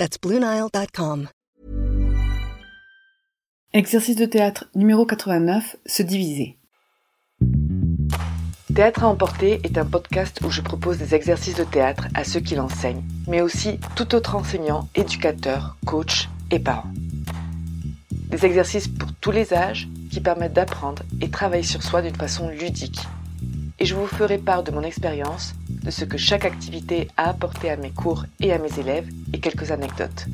That's BlueNile.com. Exercice de théâtre numéro 89, se diviser. Théâtre à emporter est un podcast où je propose des exercices de théâtre à ceux qui l'enseignent, mais aussi tout autre enseignant, éducateur, coach et parents. Des exercices pour tous les âges qui permettent d'apprendre et travailler sur soi d'une façon ludique. Et je vous ferai part de mon expérience, de ce que chaque activité a apporté à mes cours et à mes élèves et quelques anecdotes.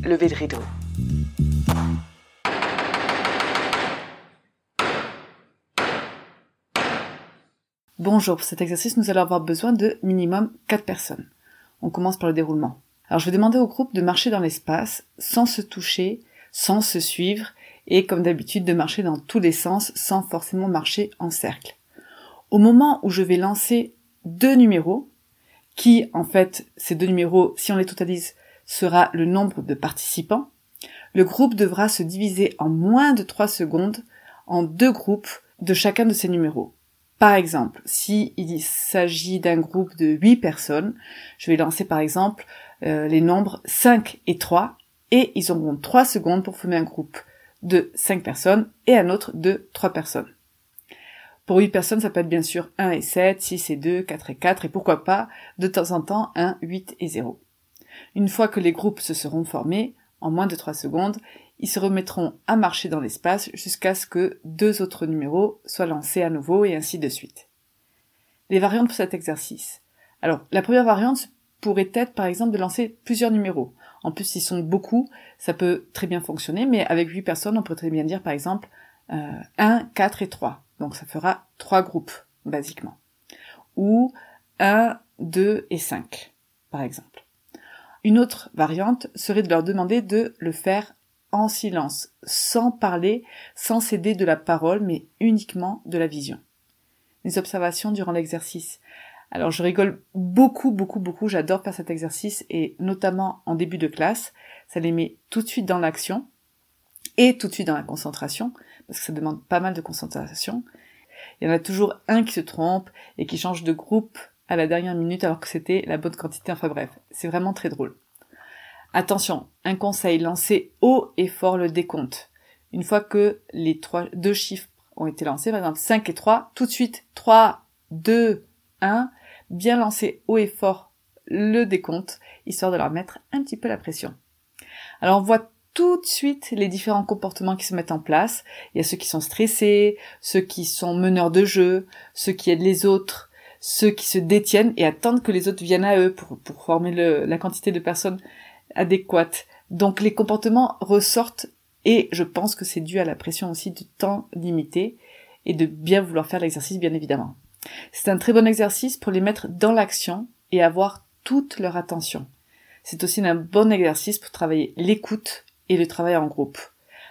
Levez le rideau. Bonjour, pour cet exercice, nous allons avoir besoin de minimum 4 personnes. On commence par le déroulement. Alors je vais demander au groupe de marcher dans l'espace sans se toucher, sans se suivre et comme d'habitude de marcher dans tous les sens sans forcément marcher en cercle. Au moment où je vais lancer deux numéros, qui en fait ces deux numéros, si on les totalise, sera le nombre de participants, le groupe devra se diviser en moins de 3 secondes en deux groupes de chacun de ces numéros. Par exemple, si il s'agit d'un groupe de 8 personnes, je vais lancer par exemple euh, les nombres 5 et 3 et ils auront 3 secondes pour former un groupe de 5 personnes et un autre de 3 personnes. Pour 8 personnes, ça peut être bien sûr 1 et 7, 6 et 2, 4 et 4, et pourquoi pas, de temps en temps, 1, 8 et 0. Une fois que les groupes se seront formés, en moins de 3 secondes, ils se remettront à marcher dans l'espace jusqu'à ce que deux autres numéros soient lancés à nouveau et ainsi de suite. Les variantes pour cet exercice. Alors, la première variante pourrait être par exemple de lancer plusieurs numéros. En plus, s'ils sont beaucoup, ça peut très bien fonctionner, mais avec 8 personnes, on peut très bien dire par exemple euh, 1, 4 et 3. Donc ça fera 3 groupes, basiquement. Ou 1, 2 et 5, par exemple. Une autre variante serait de leur demander de le faire en silence, sans parler, sans céder de la parole, mais uniquement de la vision. Les observations durant l'exercice. Alors je rigole beaucoup, beaucoup, beaucoup, j'adore faire cet exercice et notamment en début de classe, ça les met tout de suite dans l'action et tout de suite dans la concentration, parce que ça demande pas mal de concentration. Il y en a toujours un qui se trompe et qui change de groupe à la dernière minute alors que c'était la bonne quantité, enfin bref, c'est vraiment très drôle. Attention, un conseil, lancez haut et fort le décompte. Une fois que les trois, deux chiffres ont été lancés, par exemple 5 et 3, tout de suite 3, 2, 1, bien lancer haut et fort le décompte, histoire de leur mettre un petit peu la pression. Alors on voit tout de suite les différents comportements qui se mettent en place. Il y a ceux qui sont stressés, ceux qui sont meneurs de jeu, ceux qui aident les autres, ceux qui se détiennent et attendent que les autres viennent à eux pour, former la quantité de personnes adéquates. Donc les comportements ressortent et je pense que c'est dû à la pression aussi du temps limité et de bien vouloir faire l'exercice bien évidemment. C'est un très bon exercice pour les mettre dans l'action et avoir toute leur attention. C'est aussi un bon exercice pour travailler l'écoute et le travail en groupe.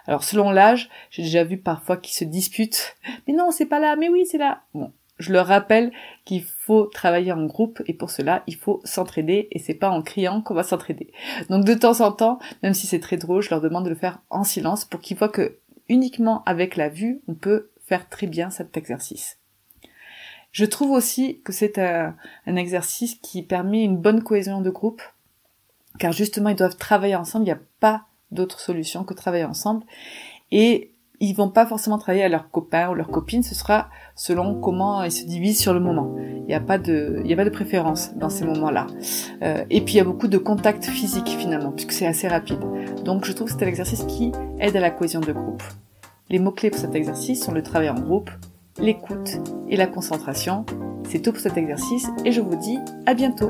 Alors selon l'âge, j'ai déjà vu parfois qu'ils se disputent. Mais non, c'est pas là, mais oui, c'est là. Bon, je leur rappelle qu'il faut travailler en groupe et pour cela, il faut s'entraider et c'est pas en criant qu'on va s'entraider. Donc de temps en temps, même si c'est très drôle, je leur demande de le faire en silence pour qu'ils voient que uniquement avec la vue, on peut faire très bien cet exercice. Je trouve aussi que c'est un, exercice qui permet une bonne cohésion de groupe, car justement ils doivent travailler ensemble, il n'y a pas d'autre solution que travailler ensemble, et ils vont pas forcément travailler à leurs copains ou leurs copines, ce sera selon comment ils se divisent sur le moment. Il n'y a pas de, y a pas de préférence dans ces moments-là. Euh, et puis il y a beaucoup de contact physique finalement, puisque c'est assez rapide. Donc je trouve que c'est un exercice qui aide à la cohésion de groupe. Les mots-clés pour cet exercice sont le travail en groupe, l'écoute et la concentration. C'est tout pour cet exercice et je vous dis à bientôt.